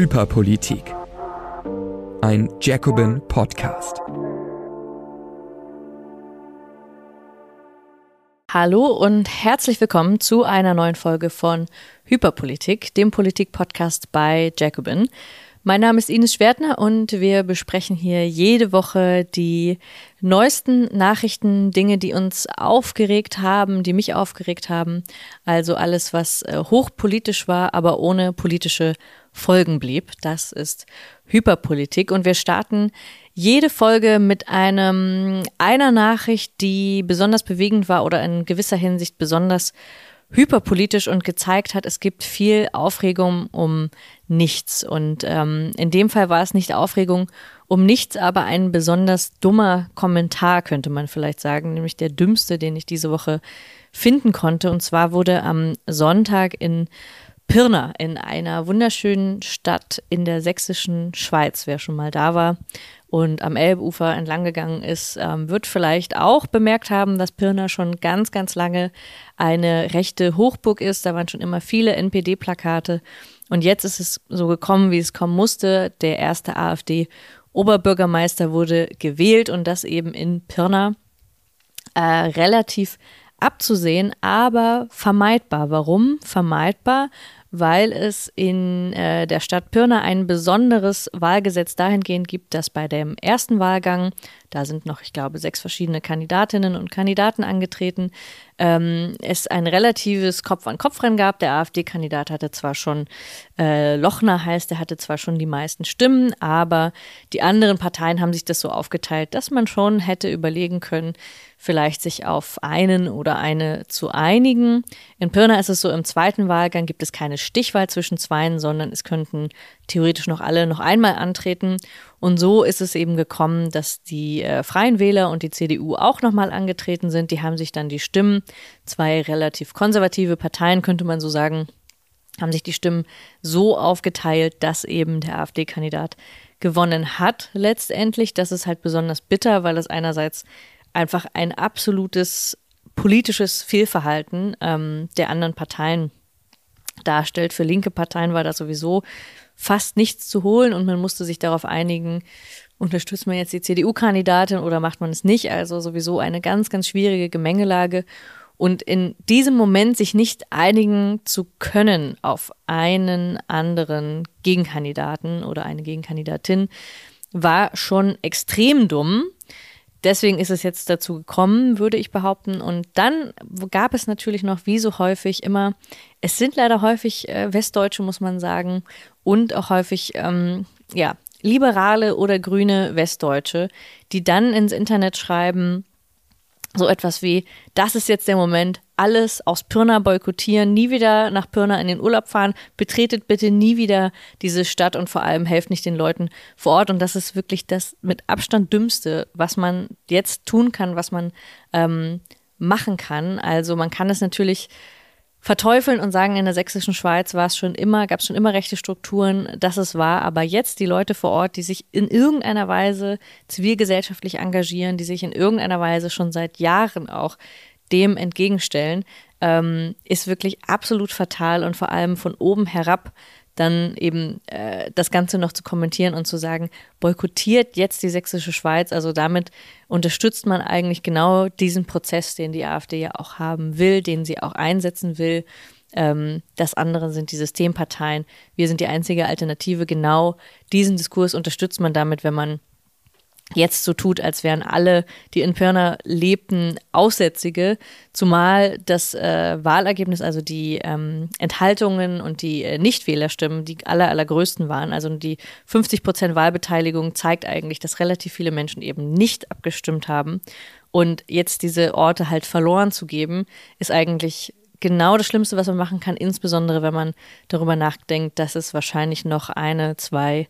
Hyperpolitik. Ein Jacobin Podcast. Hallo und herzlich willkommen zu einer neuen Folge von Hyperpolitik, dem Politik-Podcast bei Jacobin. Mein Name ist Ines Schwertner und wir besprechen hier jede Woche die neuesten Nachrichten, Dinge, die uns aufgeregt haben, die mich aufgeregt haben. Also alles, was äh, hochpolitisch war, aber ohne politische Folgen blieb. Das ist Hyperpolitik und wir starten jede Folge mit einem einer Nachricht, die besonders bewegend war oder in gewisser Hinsicht besonders hyperpolitisch und gezeigt hat, es gibt viel Aufregung um nichts. Und ähm, in dem Fall war es nicht Aufregung um nichts, aber ein besonders dummer Kommentar, könnte man vielleicht sagen, nämlich der dümmste, den ich diese Woche finden konnte. Und zwar wurde am Sonntag in Pirna, in einer wunderschönen Stadt in der sächsischen Schweiz, wer schon mal da war, und am Elbufer entlang gegangen ist, ähm, wird vielleicht auch bemerkt haben, dass Pirna schon ganz, ganz lange eine rechte Hochburg ist. Da waren schon immer viele NPD-Plakate. Und jetzt ist es so gekommen, wie es kommen musste. Der erste AfD-Oberbürgermeister wurde gewählt und das eben in Pirna. Äh, relativ abzusehen, aber vermeidbar. Warum vermeidbar? Weil es in äh, der Stadt Pirna ein besonderes Wahlgesetz dahingehend gibt, dass bei dem ersten Wahlgang, da sind noch, ich glaube, sechs verschiedene Kandidatinnen und Kandidaten angetreten, ähm, es ein relatives Kopf-an-Kopf-Rennen gab. Der AfD-Kandidat hatte zwar schon, äh, Lochner heißt, er hatte zwar schon die meisten Stimmen, aber die anderen Parteien haben sich das so aufgeteilt, dass man schon hätte überlegen können, vielleicht sich auf einen oder eine zu einigen. In Pirna ist es so, im zweiten Wahlgang gibt es keine Stichwahl zwischen zweien, sondern es könnten theoretisch noch alle noch einmal antreten. Und so ist es eben gekommen, dass die äh, Freien Wähler und die CDU auch nochmal angetreten sind. Die haben sich dann die Stimmen, zwei relativ konservative Parteien, könnte man so sagen, haben sich die Stimmen so aufgeteilt, dass eben der AfD-Kandidat gewonnen hat letztendlich. Das ist halt besonders bitter, weil es einerseits einfach ein absolutes politisches Fehlverhalten ähm, der anderen Parteien darstellt. Für linke Parteien war das sowieso fast nichts zu holen und man musste sich darauf einigen, unterstützt man jetzt die CDU-Kandidatin oder macht man es nicht. Also sowieso eine ganz, ganz schwierige Gemengelage. Und in diesem Moment sich nicht einigen zu können auf einen anderen Gegenkandidaten oder eine Gegenkandidatin, war schon extrem dumm. Deswegen ist es jetzt dazu gekommen, würde ich behaupten. Und dann gab es natürlich noch, wie so häufig immer, es sind leider häufig äh, Westdeutsche, muss man sagen, und auch häufig, ähm, ja, liberale oder grüne Westdeutsche, die dann ins Internet schreiben, so etwas wie, das ist jetzt der Moment, alles aus Pirna boykottieren, nie wieder nach Pirna in den Urlaub fahren, betretet bitte nie wieder diese Stadt und vor allem helft nicht den Leuten vor Ort. Und das ist wirklich das mit Abstand dümmste, was man jetzt tun kann, was man ähm, machen kann. Also man kann es natürlich verteufeln und sagen, in der sächsischen Schweiz war es schon immer, gab es schon immer rechte Strukturen, dass es war, aber jetzt die Leute vor Ort, die sich in irgendeiner Weise zivilgesellschaftlich engagieren, die sich in irgendeiner Weise schon seit Jahren auch dem entgegenstellen, ähm, ist wirklich absolut fatal und vor allem von oben herab dann eben äh, das Ganze noch zu kommentieren und zu sagen, boykottiert jetzt die sächsische Schweiz. Also damit unterstützt man eigentlich genau diesen Prozess, den die AfD ja auch haben will, den sie auch einsetzen will. Ähm, das andere sind die Systemparteien. Wir sind die einzige Alternative. Genau diesen Diskurs unterstützt man damit, wenn man jetzt so tut, als wären alle, die in Pirna lebten, Aussätzige, zumal das äh, Wahlergebnis, also die ähm, Enthaltungen und die äh, Nichtwählerstimmen, die aller, allergrößten waren. Also die 50 Prozent Wahlbeteiligung zeigt eigentlich, dass relativ viele Menschen eben nicht abgestimmt haben. Und jetzt diese Orte halt verloren zu geben, ist eigentlich genau das Schlimmste, was man machen kann, insbesondere wenn man darüber nachdenkt, dass es wahrscheinlich noch eine, zwei,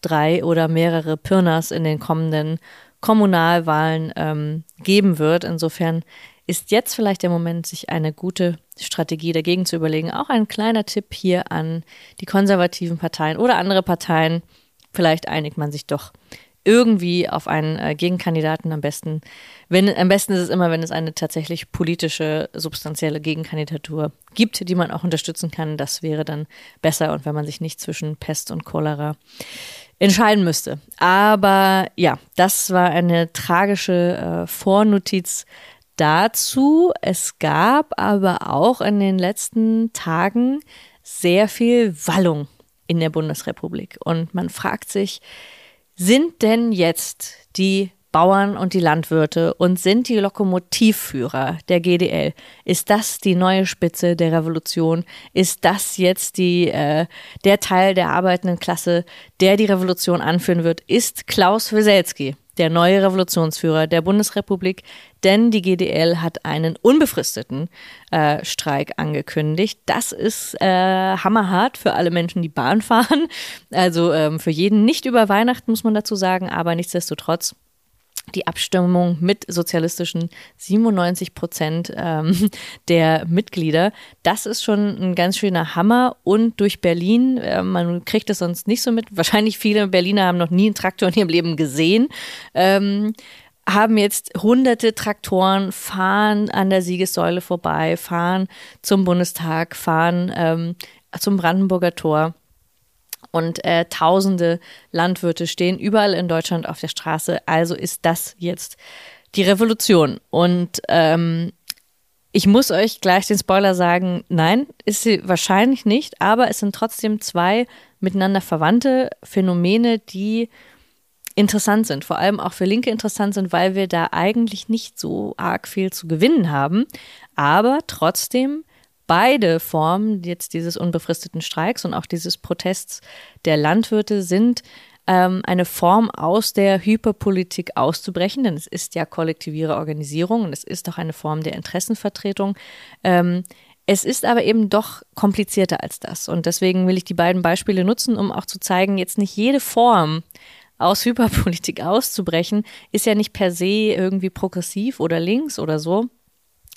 drei oder mehrere Pirnas in den kommenden Kommunalwahlen ähm, geben wird. Insofern ist jetzt vielleicht der Moment, sich eine gute Strategie dagegen zu überlegen. Auch ein kleiner Tipp hier an die konservativen Parteien oder andere Parteien. Vielleicht einigt man sich doch irgendwie auf einen äh, Gegenkandidaten am besten, wenn am besten ist es immer, wenn es eine tatsächlich politische, substanzielle Gegenkandidatur gibt, die man auch unterstützen kann. Das wäre dann besser und wenn man sich nicht zwischen Pest und Cholera entscheiden müsste. Aber ja, das war eine tragische äh, Vornotiz dazu. Es gab aber auch in den letzten Tagen sehr viel Wallung in der Bundesrepublik. Und man fragt sich, sind denn jetzt die Bauern und die Landwirte und sind die Lokomotivführer der GDL. Ist das die neue Spitze der Revolution? Ist das jetzt die, äh, der Teil der arbeitenden Klasse, der die Revolution anführen wird? Ist Klaus Wieselski der neue Revolutionsführer der Bundesrepublik, denn die GDL hat einen unbefristeten äh, Streik angekündigt. Das ist äh, hammerhart für alle Menschen, die Bahn fahren. Also ähm, für jeden nicht über Weihnachten, muss man dazu sagen, aber nichtsdestotrotz die Abstimmung mit sozialistischen 97 Prozent ähm, der Mitglieder. Das ist schon ein ganz schöner Hammer. Und durch Berlin, äh, man kriegt es sonst nicht so mit, wahrscheinlich viele Berliner haben noch nie einen Traktor in ihrem Leben gesehen. Ähm, haben jetzt hunderte Traktoren, fahren an der Siegessäule vorbei, fahren zum Bundestag, fahren ähm, zum Brandenburger Tor und äh, tausende Landwirte stehen überall in Deutschland auf der Straße. Also ist das jetzt die Revolution. Und ähm, ich muss euch gleich den Spoiler sagen, nein, ist sie wahrscheinlich nicht, aber es sind trotzdem zwei miteinander verwandte Phänomene, die interessant sind, vor allem auch für Linke interessant sind, weil wir da eigentlich nicht so arg viel zu gewinnen haben, aber trotzdem beide Formen jetzt dieses unbefristeten Streiks und auch dieses Protests der Landwirte sind ähm, eine Form aus der Hyperpolitik auszubrechen, denn es ist ja kollektiviere Organisierung und es ist auch eine Form der Interessenvertretung. Ähm, es ist aber eben doch komplizierter als das. Und deswegen will ich die beiden Beispiele nutzen, um auch zu zeigen, jetzt nicht jede Form aus Hyperpolitik auszubrechen, ist ja nicht per se irgendwie progressiv oder links oder so,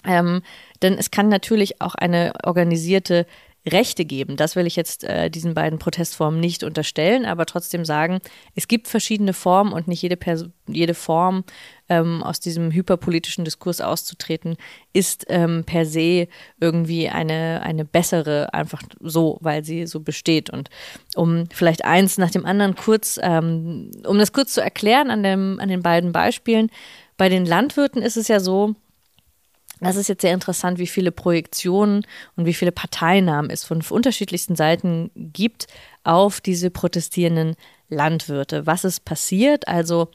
ähm, denn es kann natürlich auch eine organisierte Rechte geben. Das will ich jetzt äh, diesen beiden Protestformen nicht unterstellen, aber trotzdem sagen, es gibt verschiedene Formen und nicht jede, Pers jede Form ähm, aus diesem hyperpolitischen Diskurs auszutreten, ist ähm, per se irgendwie eine, eine bessere, einfach so, weil sie so besteht. Und um vielleicht eins nach dem anderen kurz, ähm, um das kurz zu erklären an, dem, an den beiden Beispielen, bei den Landwirten ist es ja so, das ist jetzt sehr interessant, wie viele Projektionen und wie viele Parteinamen es von unterschiedlichsten Seiten gibt auf diese protestierenden Landwirte. Was ist passiert? Also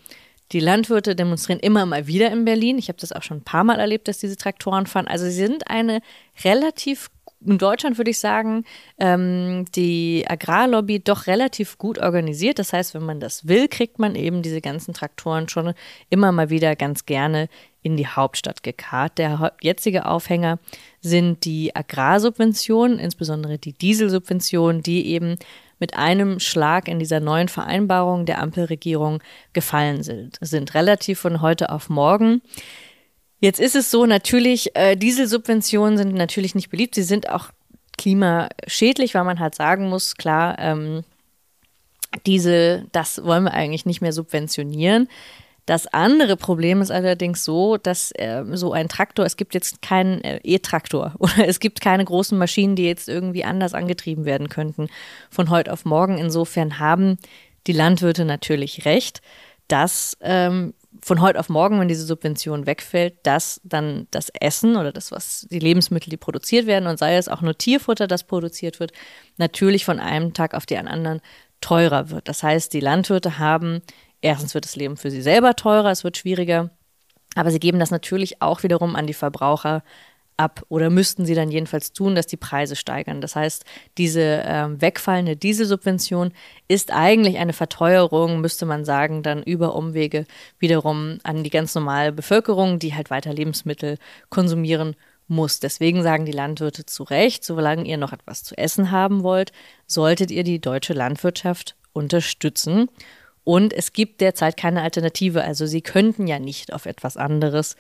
die Landwirte demonstrieren immer mal wieder in Berlin. Ich habe das auch schon ein paar Mal erlebt, dass diese Traktoren fahren. Also sie sind eine relativ in Deutschland würde ich sagen, ähm, die Agrarlobby doch relativ gut organisiert. Das heißt, wenn man das will, kriegt man eben diese ganzen Traktoren schon immer mal wieder ganz gerne in die Hauptstadt gekarrt. Der jetzige Aufhänger sind die Agrarsubventionen, insbesondere die Dieselsubventionen, die eben mit einem Schlag in dieser neuen Vereinbarung der Ampelregierung gefallen sind, sind relativ von heute auf morgen. Jetzt ist es so, natürlich, äh, Dieselsubventionen sind natürlich nicht beliebt. Sie sind auch klimaschädlich, weil man halt sagen muss, klar, ähm, diese, das wollen wir eigentlich nicht mehr subventionieren. Das andere Problem ist allerdings so, dass äh, so ein Traktor, es gibt jetzt keinen äh, E-Traktor oder es gibt keine großen Maschinen, die jetzt irgendwie anders angetrieben werden könnten von heute auf morgen. Insofern haben die Landwirte natürlich recht, dass ähm, von heute auf morgen, wenn diese Subvention wegfällt, dass dann das Essen oder das, was die Lebensmittel, die produziert werden, und sei es auch nur Tierfutter, das produziert wird, natürlich von einem Tag auf den anderen teurer wird. Das heißt, die Landwirte haben, erstens wird das Leben für sie selber teurer, es wird schwieriger, aber sie geben das natürlich auch wiederum an die Verbraucher ab oder müssten sie dann jedenfalls tun, dass die Preise steigern. Das heißt, diese äh, wegfallende Dieselsubvention ist eigentlich eine Verteuerung, müsste man sagen, dann über Umwege wiederum an die ganz normale Bevölkerung, die halt weiter Lebensmittel konsumieren muss. Deswegen sagen die Landwirte zu Recht, solange ihr noch etwas zu essen haben wollt, solltet ihr die deutsche Landwirtschaft unterstützen. Und es gibt derzeit keine Alternative. Also sie könnten ja nicht auf etwas anderes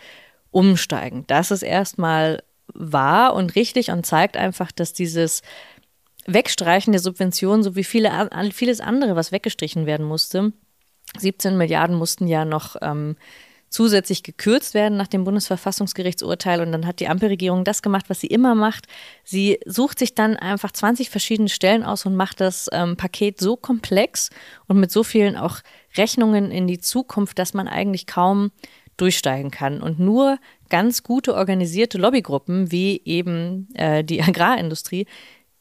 umsteigen. Das ist erstmal wahr und richtig und zeigt einfach, dass dieses Wegstreichen der Subventionen, so wie viele, vieles andere, was weggestrichen werden musste, 17 Milliarden mussten ja noch ähm, zusätzlich gekürzt werden nach dem Bundesverfassungsgerichtsurteil. Und dann hat die Ampelregierung das gemacht, was sie immer macht. Sie sucht sich dann einfach 20 verschiedene Stellen aus und macht das ähm, Paket so komplex und mit so vielen auch Rechnungen in die Zukunft, dass man eigentlich kaum durchsteigen kann. Und nur ganz gute organisierte Lobbygruppen wie eben äh, die Agrarindustrie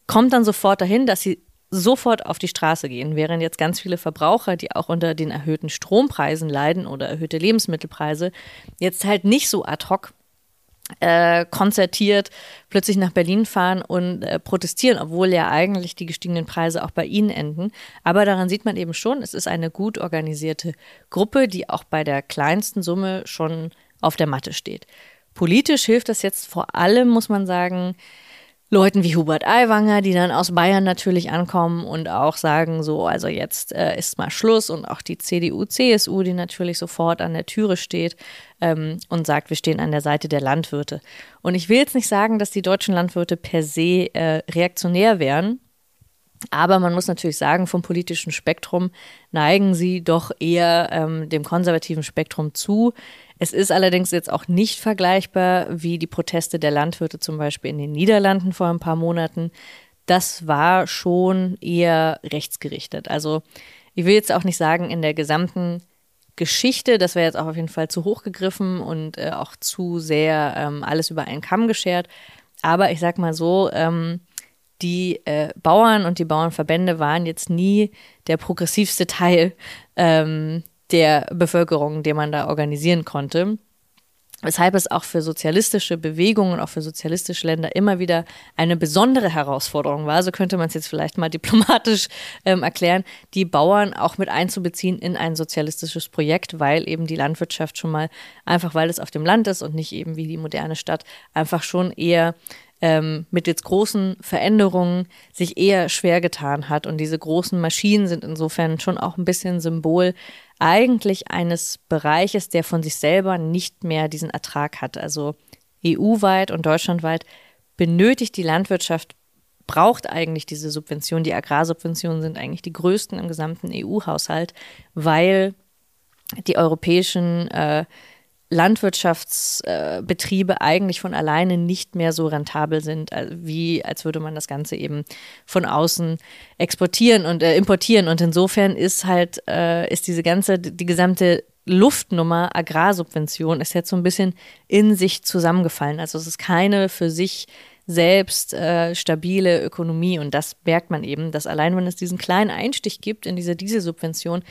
kommt dann sofort dahin, dass sie sofort auf die Straße gehen, während jetzt ganz viele Verbraucher, die auch unter den erhöhten Strompreisen leiden oder erhöhte Lebensmittelpreise, jetzt halt nicht so ad hoc äh, konzertiert plötzlich nach Berlin fahren und äh, protestieren, obwohl ja eigentlich die gestiegenen Preise auch bei ihnen enden. Aber daran sieht man eben schon, es ist eine gut organisierte Gruppe, die auch bei der kleinsten Summe schon auf der Matte steht. Politisch hilft das jetzt vor allem, muss man sagen, Leuten wie Hubert Aiwanger, die dann aus Bayern natürlich ankommen und auch sagen, so, also jetzt äh, ist mal Schluss und auch die CDU, CSU, die natürlich sofort an der Türe steht ähm, und sagt, wir stehen an der Seite der Landwirte. Und ich will jetzt nicht sagen, dass die deutschen Landwirte per se äh, reaktionär wären, aber man muss natürlich sagen, vom politischen Spektrum neigen sie doch eher ähm, dem konservativen Spektrum zu. Es ist allerdings jetzt auch nicht vergleichbar wie die Proteste der Landwirte zum Beispiel in den Niederlanden vor ein paar Monaten. Das war schon eher rechtsgerichtet. Also ich will jetzt auch nicht sagen, in der gesamten Geschichte, das wäre jetzt auch auf jeden Fall zu hoch gegriffen und äh, auch zu sehr ähm, alles über einen Kamm geschert. Aber ich sag mal so, ähm, die äh, Bauern und die Bauernverbände waren jetzt nie der progressivste Teil ähm, der Bevölkerung, den man da organisieren konnte. Weshalb es auch für sozialistische Bewegungen, auch für sozialistische Länder immer wieder eine besondere Herausforderung war, so könnte man es jetzt vielleicht mal diplomatisch ähm, erklären, die Bauern auch mit einzubeziehen in ein sozialistisches Projekt, weil eben die Landwirtschaft schon mal, einfach weil es auf dem Land ist und nicht eben wie die moderne Stadt, einfach schon eher ähm, mit jetzt großen Veränderungen sich eher schwer getan hat. Und diese großen Maschinen sind insofern schon auch ein bisschen Symbol eigentlich eines Bereiches, der von sich selber nicht mehr diesen Ertrag hat. Also EU-weit und deutschlandweit benötigt die Landwirtschaft, braucht eigentlich diese Subventionen. Die Agrarsubventionen sind eigentlich die größten im gesamten EU-Haushalt, weil die europäischen äh, Landwirtschaftsbetriebe eigentlich von alleine nicht mehr so rentabel sind, äh, wie als würde man das Ganze eben von außen exportieren und äh, importieren. Und insofern ist halt, äh, ist diese ganze, die gesamte Luftnummer Agrarsubvention ist jetzt so ein bisschen in sich zusammengefallen. Also es ist keine für sich selbst äh, stabile Ökonomie und das merkt man eben, dass allein wenn es diesen kleinen Einstich gibt in diese Dieselsubvention,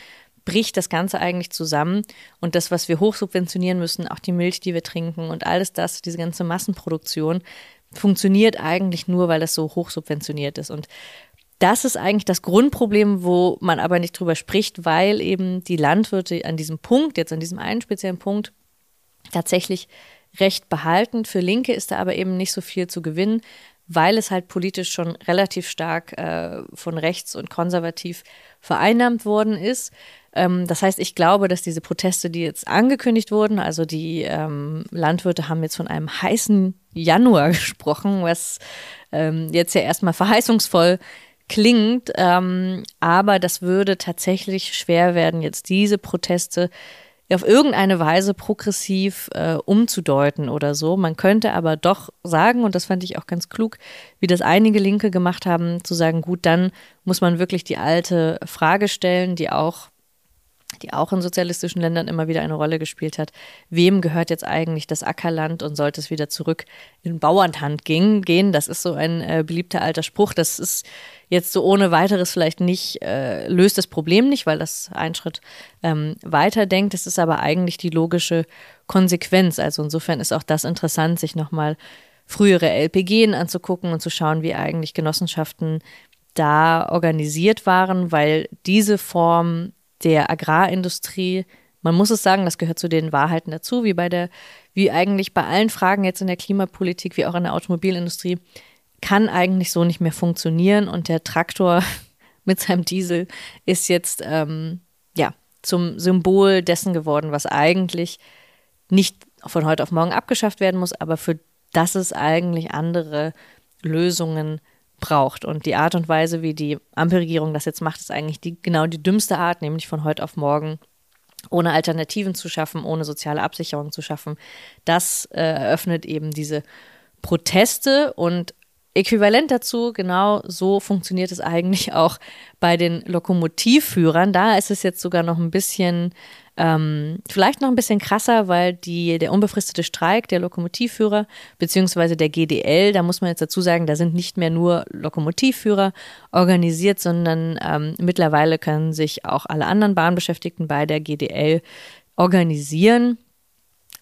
bricht das Ganze eigentlich zusammen. Und das, was wir hochsubventionieren müssen, auch die Milch, die wir trinken und alles das, diese ganze Massenproduktion, funktioniert eigentlich nur, weil das so hochsubventioniert ist. Und das ist eigentlich das Grundproblem, wo man aber nicht drüber spricht, weil eben die Landwirte an diesem Punkt, jetzt an diesem einen speziellen Punkt, tatsächlich recht behalten. Für Linke ist da aber eben nicht so viel zu gewinnen, weil es halt politisch schon relativ stark äh, von rechts und konservativ vereinnahmt worden ist. Ähm, das heißt, ich glaube, dass diese Proteste, die jetzt angekündigt wurden, also die ähm, Landwirte haben jetzt von einem heißen Januar gesprochen, was ähm, jetzt ja erstmal verheißungsvoll klingt, ähm, aber das würde tatsächlich schwer werden, jetzt diese Proteste auf irgendeine Weise progressiv äh, umzudeuten oder so. Man könnte aber doch sagen, und das fand ich auch ganz klug, wie das einige Linke gemacht haben, zu sagen, gut, dann muss man wirklich die alte Frage stellen, die auch die auch in sozialistischen Ländern immer wieder eine Rolle gespielt hat. Wem gehört jetzt eigentlich das Ackerland und sollte es wieder zurück in Bauernhand gehen? Das ist so ein äh, beliebter alter Spruch. Das ist jetzt so ohne weiteres vielleicht nicht, äh, löst das Problem nicht, weil das einen Schritt ähm, weiter denkt. Es ist aber eigentlich die logische Konsequenz. Also insofern ist auch das interessant, sich nochmal frühere LPG anzugucken und zu schauen, wie eigentlich Genossenschaften da organisiert waren, weil diese Form der Agrarindustrie, man muss es sagen, das gehört zu den Wahrheiten dazu, wie bei der, wie eigentlich bei allen Fragen jetzt in der Klimapolitik, wie auch in der Automobilindustrie, kann eigentlich so nicht mehr funktionieren. Und der Traktor mit seinem Diesel ist jetzt ähm, ja zum Symbol dessen geworden, was eigentlich nicht von heute auf morgen abgeschafft werden muss, aber für das es eigentlich andere Lösungen braucht. Und die Art und Weise, wie die Ampelregierung das jetzt macht, ist eigentlich die, genau die dümmste Art, nämlich von heute auf morgen ohne Alternativen zu schaffen, ohne soziale Absicherung zu schaffen. Das äh, eröffnet eben diese Proteste und äquivalent dazu, genau so funktioniert es eigentlich auch bei den Lokomotivführern. Da ist es jetzt sogar noch ein bisschen ähm, vielleicht noch ein bisschen krasser, weil die, der unbefristete Streik der Lokomotivführer beziehungsweise der GDL, da muss man jetzt dazu sagen, da sind nicht mehr nur Lokomotivführer organisiert, sondern ähm, mittlerweile können sich auch alle anderen Bahnbeschäftigten bei der GDL organisieren.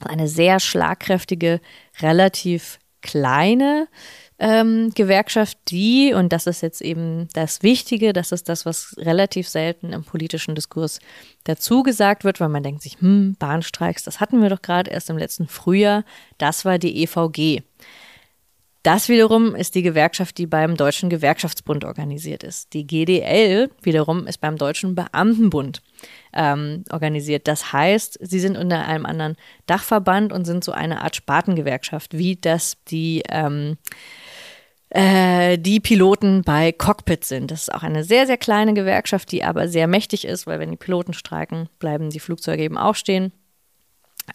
Eine sehr schlagkräftige, relativ kleine ähm, Gewerkschaft, die, und das ist jetzt eben das Wichtige, das ist das, was relativ selten im politischen Diskurs dazu gesagt wird, weil man denkt sich, hm, Bahnstreiks, das hatten wir doch gerade erst im letzten Frühjahr, das war die EVG. Das wiederum ist die Gewerkschaft, die beim Deutschen Gewerkschaftsbund organisiert ist. Die GDL wiederum ist beim Deutschen Beamtenbund ähm, organisiert. Das heißt, sie sind unter einem anderen Dachverband und sind so eine Art Spartengewerkschaft, wie das die ähm, äh, die Piloten bei Cockpit sind. Das ist auch eine sehr, sehr kleine Gewerkschaft, die aber sehr mächtig ist, weil wenn die Piloten streiken, bleiben die Flugzeuge eben auch stehen.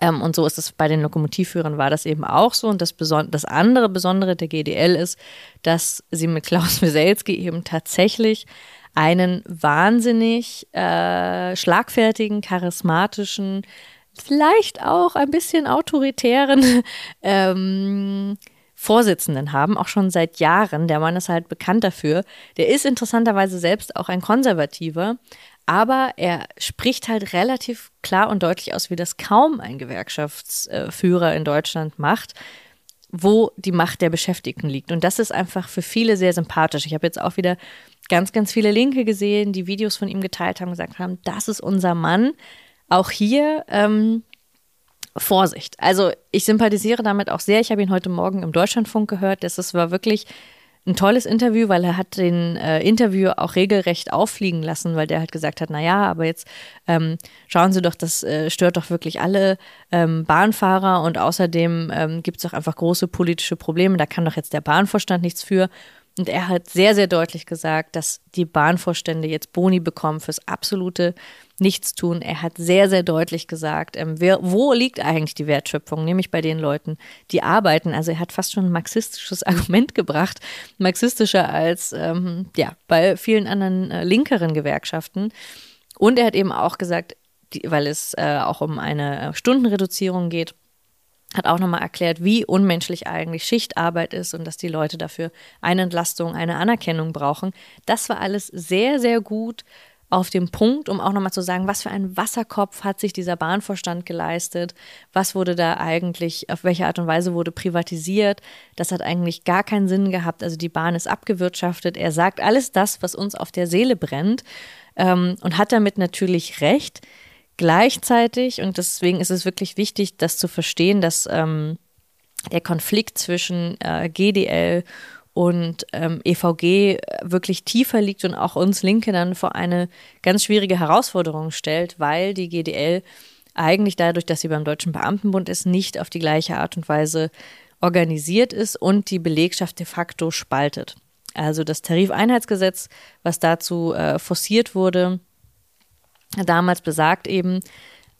Ähm, und so ist es bei den Lokomotivführern war das eben auch so. Und das, Beson das andere Besondere der GDL ist, dass sie mit Klaus Wieselski eben tatsächlich einen wahnsinnig äh, schlagfertigen, charismatischen, vielleicht auch ein bisschen autoritären ähm, Vorsitzenden haben, auch schon seit Jahren. Der Mann ist halt bekannt dafür. Der ist interessanterweise selbst auch ein Konservativer, aber er spricht halt relativ klar und deutlich aus, wie das kaum ein Gewerkschaftsführer in Deutschland macht wo die Macht der Beschäftigten liegt. Und das ist einfach für viele sehr sympathisch. Ich habe jetzt auch wieder ganz, ganz viele Linke gesehen, die Videos von ihm geteilt haben, gesagt haben, das ist unser Mann. Auch hier ähm, Vorsicht. Also ich sympathisiere damit auch sehr. Ich habe ihn heute Morgen im Deutschlandfunk gehört. Das war wirklich ein tolles Interview, weil er hat den äh, Interview auch regelrecht auffliegen lassen, weil der halt gesagt hat, na ja, aber jetzt ähm, schauen Sie doch, das äh, stört doch wirklich alle ähm, Bahnfahrer und außerdem ähm, gibt es doch einfach große politische Probleme, da kann doch jetzt der Bahnvorstand nichts für. Und er hat sehr, sehr deutlich gesagt, dass die Bahnvorstände jetzt Boni bekommen fürs absolute Nichtstun. Er hat sehr, sehr deutlich gesagt, ähm, wer, wo liegt eigentlich die Wertschöpfung, nämlich bei den Leuten, die arbeiten. Also er hat fast schon ein marxistisches Argument gebracht, marxistischer als ähm, ja, bei vielen anderen äh, linkeren Gewerkschaften. Und er hat eben auch gesagt, die, weil es äh, auch um eine Stundenreduzierung geht, hat auch nochmal erklärt, wie unmenschlich eigentlich Schichtarbeit ist und dass die Leute dafür eine Entlastung, eine Anerkennung brauchen. Das war alles sehr, sehr gut auf dem Punkt, um auch nochmal zu sagen, was für einen Wasserkopf hat sich dieser Bahnvorstand geleistet, was wurde da eigentlich, auf welche Art und Weise wurde privatisiert. Das hat eigentlich gar keinen Sinn gehabt. Also die Bahn ist abgewirtschaftet. Er sagt alles das, was uns auf der Seele brennt ähm, und hat damit natürlich recht. Gleichzeitig, und deswegen ist es wirklich wichtig, das zu verstehen, dass ähm, der Konflikt zwischen äh, GDL und ähm, EVG wirklich tiefer liegt und auch uns Linke dann vor eine ganz schwierige Herausforderung stellt, weil die GDL eigentlich dadurch, dass sie beim Deutschen Beamtenbund ist, nicht auf die gleiche Art und Weise organisiert ist und die Belegschaft de facto spaltet. Also das Tarifeinheitsgesetz, was dazu äh, forciert wurde, damals besagt eben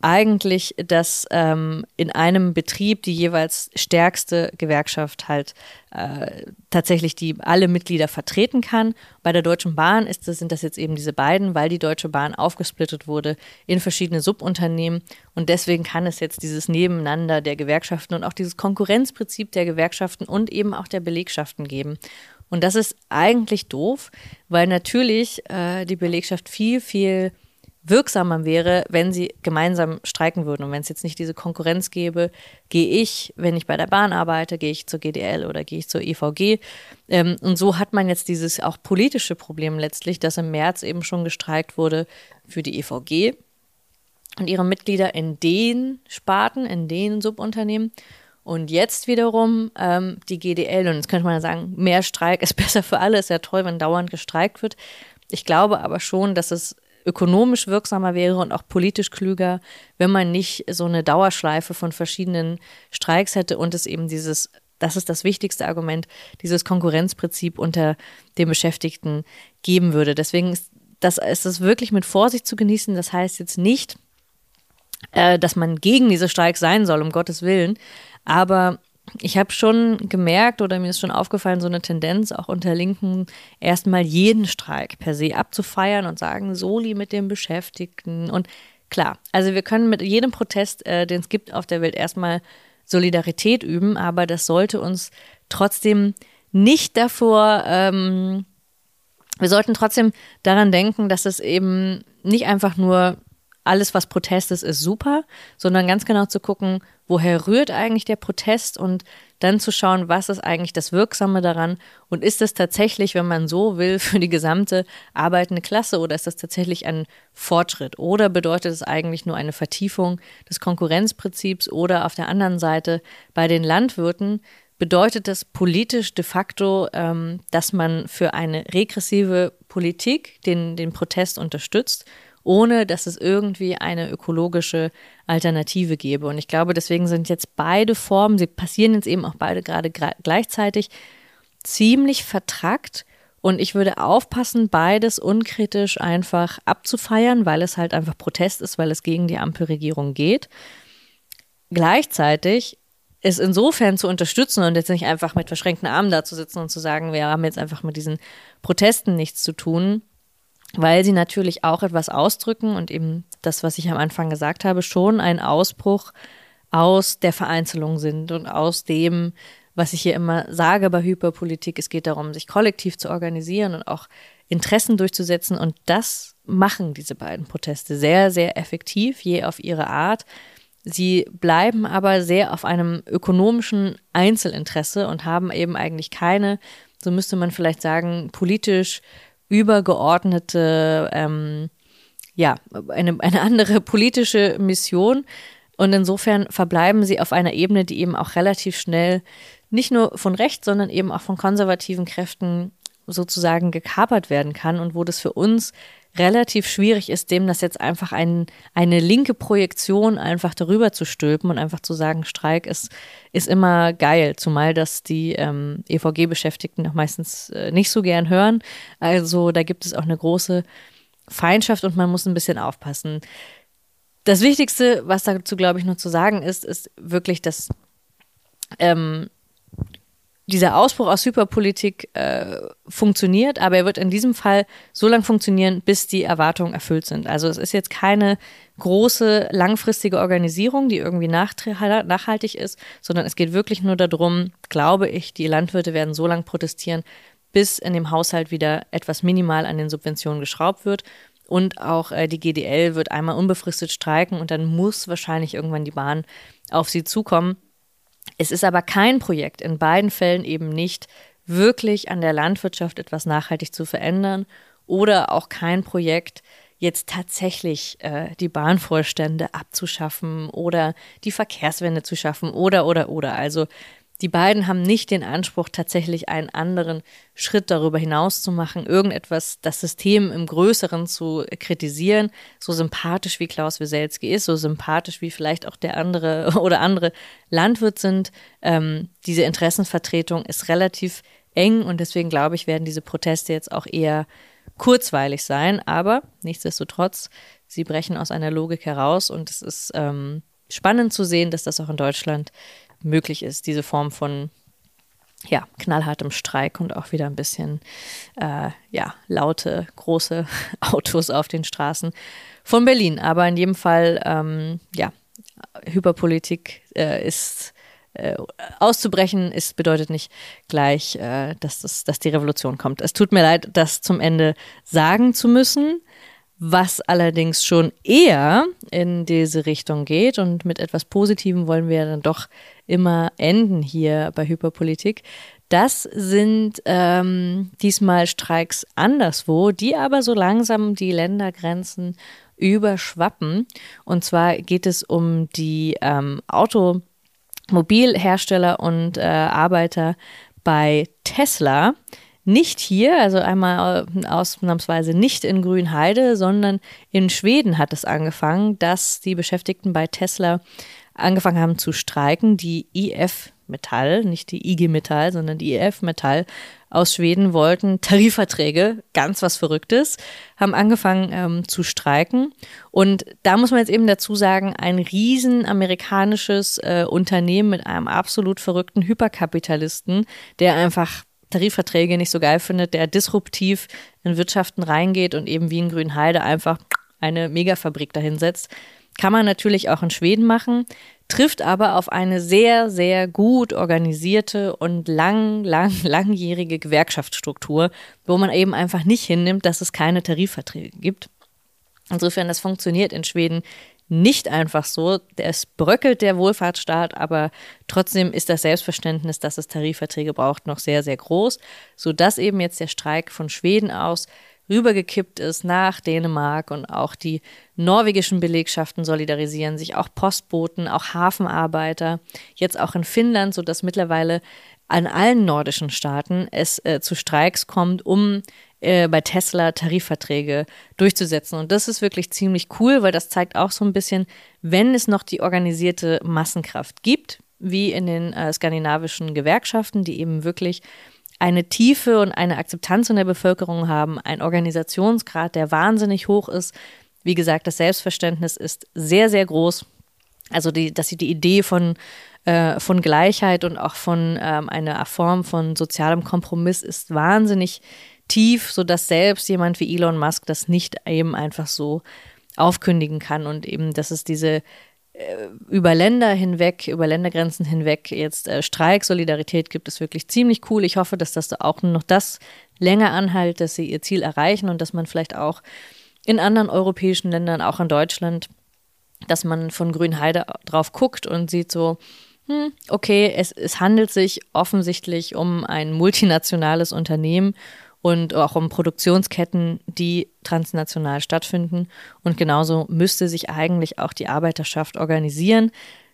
eigentlich, dass ähm, in einem Betrieb die jeweils stärkste Gewerkschaft halt äh, tatsächlich die alle Mitglieder vertreten kann. Bei der Deutschen Bahn ist das, sind das jetzt eben diese beiden, weil die Deutsche Bahn aufgesplittet wurde in verschiedene Subunternehmen und deswegen kann es jetzt dieses Nebeneinander der Gewerkschaften und auch dieses Konkurrenzprinzip der Gewerkschaften und eben auch der Belegschaften geben. Und das ist eigentlich doof, weil natürlich äh, die Belegschaft viel, viel wirksamer wäre, wenn sie gemeinsam streiken würden. Und wenn es jetzt nicht diese Konkurrenz gäbe, gehe ich, wenn ich bei der Bahn arbeite, gehe ich zur GDL oder gehe ich zur EVG. Ähm, und so hat man jetzt dieses auch politische Problem letztlich, dass im März eben schon gestreikt wurde für die EVG und ihre Mitglieder in den Sparten, in den Subunternehmen. Und jetzt wiederum ähm, die GDL. Und jetzt könnte man ja sagen, mehr Streik ist besser für alle. Ist ja toll, wenn dauernd gestreikt wird. Ich glaube aber schon, dass es ökonomisch wirksamer wäre und auch politisch klüger, wenn man nicht so eine Dauerschleife von verschiedenen Streiks hätte und es eben dieses das ist das wichtigste Argument, dieses Konkurrenzprinzip unter den Beschäftigten geben würde. Deswegen ist das, ist das wirklich mit Vorsicht zu genießen. Das heißt jetzt nicht, äh, dass man gegen diese Streiks sein soll, um Gottes Willen. Aber ich habe schon gemerkt oder mir ist schon aufgefallen, so eine Tendenz auch unter Linken, erstmal jeden Streik per se abzufeiern und sagen, Soli mit den Beschäftigten. Und klar, also wir können mit jedem Protest, äh, den es gibt auf der Welt, erstmal Solidarität üben, aber das sollte uns trotzdem nicht davor, ähm, wir sollten trotzdem daran denken, dass es eben nicht einfach nur alles, was Protest ist, ist super, sondern ganz genau zu gucken, woher rührt eigentlich der Protest und dann zu schauen, was ist eigentlich das Wirksame daran und ist das tatsächlich, wenn man so will, für die gesamte arbeitende Klasse oder ist das tatsächlich ein Fortschritt oder bedeutet es eigentlich nur eine Vertiefung des Konkurrenzprinzips oder auf der anderen Seite bei den Landwirten bedeutet das politisch de facto, ähm, dass man für eine regressive Politik den, den Protest unterstützt ohne dass es irgendwie eine ökologische Alternative gäbe. Und ich glaube, deswegen sind jetzt beide Formen, sie passieren jetzt eben auch beide gerade gleichzeitig, ziemlich vertrackt. Und ich würde aufpassen, beides unkritisch einfach abzufeiern, weil es halt einfach Protest ist, weil es gegen die Ampelregierung geht. Gleichzeitig ist insofern zu unterstützen und jetzt nicht einfach mit verschränkten Armen da zu sitzen und zu sagen, wir haben jetzt einfach mit diesen Protesten nichts zu tun, weil sie natürlich auch etwas ausdrücken und eben das, was ich am Anfang gesagt habe, schon ein Ausbruch aus der Vereinzelung sind und aus dem, was ich hier immer sage bei Hyperpolitik, es geht darum, sich kollektiv zu organisieren und auch Interessen durchzusetzen. Und das machen diese beiden Proteste sehr, sehr effektiv, je auf ihre Art. Sie bleiben aber sehr auf einem ökonomischen Einzelinteresse und haben eben eigentlich keine, so müsste man vielleicht sagen, politisch übergeordnete, ähm, ja, eine, eine andere politische Mission. Und insofern verbleiben sie auf einer Ebene, die eben auch relativ schnell nicht nur von rechts, sondern eben auch von konservativen Kräften sozusagen gekapert werden kann und wo das für uns relativ schwierig ist, dem das jetzt einfach ein, eine linke Projektion einfach darüber zu stülpen und einfach zu sagen, Streik ist, ist immer geil, zumal das die ähm, EVG-Beschäftigten auch meistens äh, nicht so gern hören. Also da gibt es auch eine große Feindschaft und man muss ein bisschen aufpassen. Das Wichtigste, was dazu, glaube ich, nur zu sagen ist, ist wirklich, dass ähm, dieser Ausbruch aus Hyperpolitik äh, funktioniert, aber er wird in diesem Fall so lange funktionieren, bis die Erwartungen erfüllt sind. Also es ist jetzt keine große, langfristige Organisierung, die irgendwie nachhaltig ist, sondern es geht wirklich nur darum, glaube ich, die Landwirte werden so lange protestieren, bis in dem Haushalt wieder etwas minimal an den Subventionen geschraubt wird. Und auch äh, die GDL wird einmal unbefristet streiken und dann muss wahrscheinlich irgendwann die Bahn auf sie zukommen. Es ist aber kein Projekt, in beiden Fällen eben nicht, wirklich an der Landwirtschaft etwas nachhaltig zu verändern oder auch kein Projekt, jetzt tatsächlich äh, die Bahnvorstände abzuschaffen oder die Verkehrswende zu schaffen oder oder oder. Also die beiden haben nicht den Anspruch, tatsächlich einen anderen Schritt darüber hinaus zu machen, irgendetwas, das System im Größeren zu kritisieren. So sympathisch wie Klaus Wieselski ist, so sympathisch wie vielleicht auch der andere oder andere Landwirt sind. Ähm, diese Interessenvertretung ist relativ eng und deswegen glaube ich, werden diese Proteste jetzt auch eher kurzweilig sein. Aber nichtsdestotrotz, sie brechen aus einer Logik heraus und es ist ähm, spannend zu sehen, dass das auch in Deutschland möglich ist, diese Form von ja, knallhartem Streik und auch wieder ein bisschen äh, ja, laute, große Autos auf den Straßen von Berlin. Aber in jedem Fall, ähm, ja, Hyperpolitik äh, ist äh, auszubrechen, ist, bedeutet nicht gleich, äh, dass, das, dass die Revolution kommt. Es tut mir leid, das zum Ende sagen zu müssen was allerdings schon eher in diese Richtung geht. Und mit etwas Positivem wollen wir dann doch immer enden hier bei Hyperpolitik. Das sind ähm, diesmal Streiks anderswo, die aber so langsam die Ländergrenzen überschwappen. Und zwar geht es um die ähm, Automobilhersteller und äh, Arbeiter bei Tesla. Nicht hier, also einmal äh, ausnahmsweise nicht in Grünheide, sondern in Schweden hat es angefangen, dass die Beschäftigten bei Tesla angefangen haben zu streiken. Die IF Metall, nicht die IG Metall, sondern die IF Metall aus Schweden wollten Tarifverträge, ganz was Verrücktes, haben angefangen ähm, zu streiken. Und da muss man jetzt eben dazu sagen, ein riesen amerikanisches äh, Unternehmen mit einem absolut verrückten Hyperkapitalisten, der einfach Tarifverträge nicht so geil findet, der disruptiv in Wirtschaften reingeht und eben wie in Grünheide einfach eine Megafabrik dahinsetzt. Kann man natürlich auch in Schweden machen, trifft aber auf eine sehr, sehr gut organisierte und lang, lang, langjährige Gewerkschaftsstruktur, wo man eben einfach nicht hinnimmt, dass es keine Tarifverträge gibt. Insofern, das funktioniert in Schweden nicht einfach so. Es bröckelt der Wohlfahrtsstaat, aber trotzdem ist das Selbstverständnis, dass es Tarifverträge braucht, noch sehr, sehr groß, sodass eben jetzt der Streik von Schweden aus rübergekippt ist nach Dänemark und auch die norwegischen Belegschaften solidarisieren sich, auch Postboten, auch Hafenarbeiter, jetzt auch in Finnland, sodass mittlerweile an allen nordischen Staaten es äh, zu Streiks kommt, um äh, bei Tesla Tarifverträge durchzusetzen. Und das ist wirklich ziemlich cool, weil das zeigt auch so ein bisschen, wenn es noch die organisierte Massenkraft gibt, wie in den äh, skandinavischen Gewerkschaften, die eben wirklich eine Tiefe und eine Akzeptanz in der Bevölkerung haben, ein Organisationsgrad, der wahnsinnig hoch ist. Wie gesagt, das Selbstverständnis ist sehr, sehr groß. Also, die, dass sie die Idee von, äh, von Gleichheit und auch von ähm, einer Form von sozialem Kompromiss ist wahnsinnig tief, sodass selbst jemand wie Elon Musk das nicht eben einfach so aufkündigen kann und eben, dass es diese äh, über Länder hinweg, über Ländergrenzen hinweg jetzt äh, Streik, Solidarität gibt, ist wirklich ziemlich cool. Ich hoffe, dass das auch noch das länger anhält, dass sie ihr Ziel erreichen und dass man vielleicht auch in anderen europäischen Ländern, auch in Deutschland, dass man von Grünheide drauf guckt und sieht so, hm, okay, es, es handelt sich offensichtlich um ein multinationales Unternehmen und auch um Produktionsketten, die transnational stattfinden. Und genauso müsste sich eigentlich auch die Arbeiterschaft organisieren.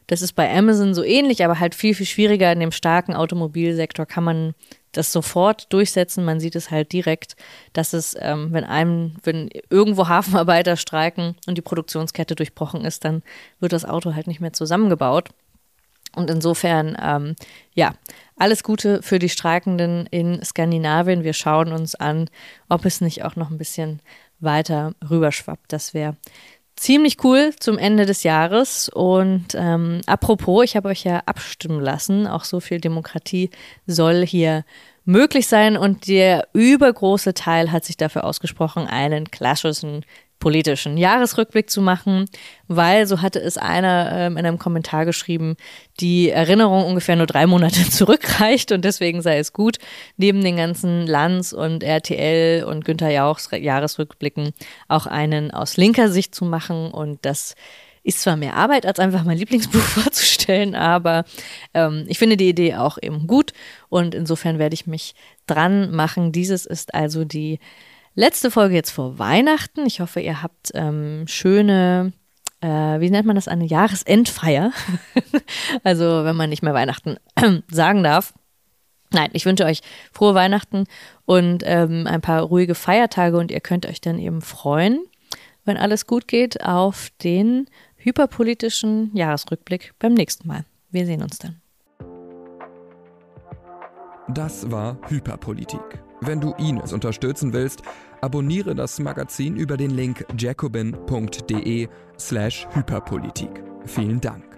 Das ist bei Amazon so ähnlich, aber halt viel, viel schwieriger. In dem starken Automobilsektor kann man das sofort durchsetzen. Man sieht es halt direkt, dass es, ähm, wenn einem, wenn irgendwo Hafenarbeiter streiken und die Produktionskette durchbrochen ist, dann wird das Auto halt nicht mehr zusammengebaut. Und insofern, ähm, ja, alles Gute für die Streikenden in Skandinavien. Wir schauen uns an, ob es nicht auch noch ein bisschen weiter rüberschwappt. Das wäre ziemlich cool zum Ende des Jahres. Und ähm, apropos, ich habe euch ja abstimmen lassen. Auch so viel Demokratie soll hier möglich sein. Und der übergroße Teil hat sich dafür ausgesprochen, einen klassischen politischen Jahresrückblick zu machen, weil, so hatte es einer ähm, in einem Kommentar geschrieben, die Erinnerung ungefähr nur drei Monate zurückreicht und deswegen sei es gut, neben den ganzen Lanz und RTL und Günther Jauchs Jahresrückblicken auch einen aus linker Sicht zu machen und das ist zwar mehr Arbeit, als einfach mein Lieblingsbuch vorzustellen, aber ähm, ich finde die Idee auch eben gut und insofern werde ich mich dran machen. Dieses ist also die Letzte Folge jetzt vor Weihnachten. Ich hoffe, ihr habt ähm, schöne, äh, wie nennt man das, eine Jahresendfeier. also wenn man nicht mehr Weihnachten sagen darf. Nein, ich wünsche euch frohe Weihnachten und ähm, ein paar ruhige Feiertage und ihr könnt euch dann eben freuen, wenn alles gut geht, auf den hyperpolitischen Jahresrückblick beim nächsten Mal. Wir sehen uns dann. Das war Hyperpolitik. Wenn du Ines unterstützen willst, abonniere das Magazin über den Link jacobin.de slash Hyperpolitik. Vielen Dank.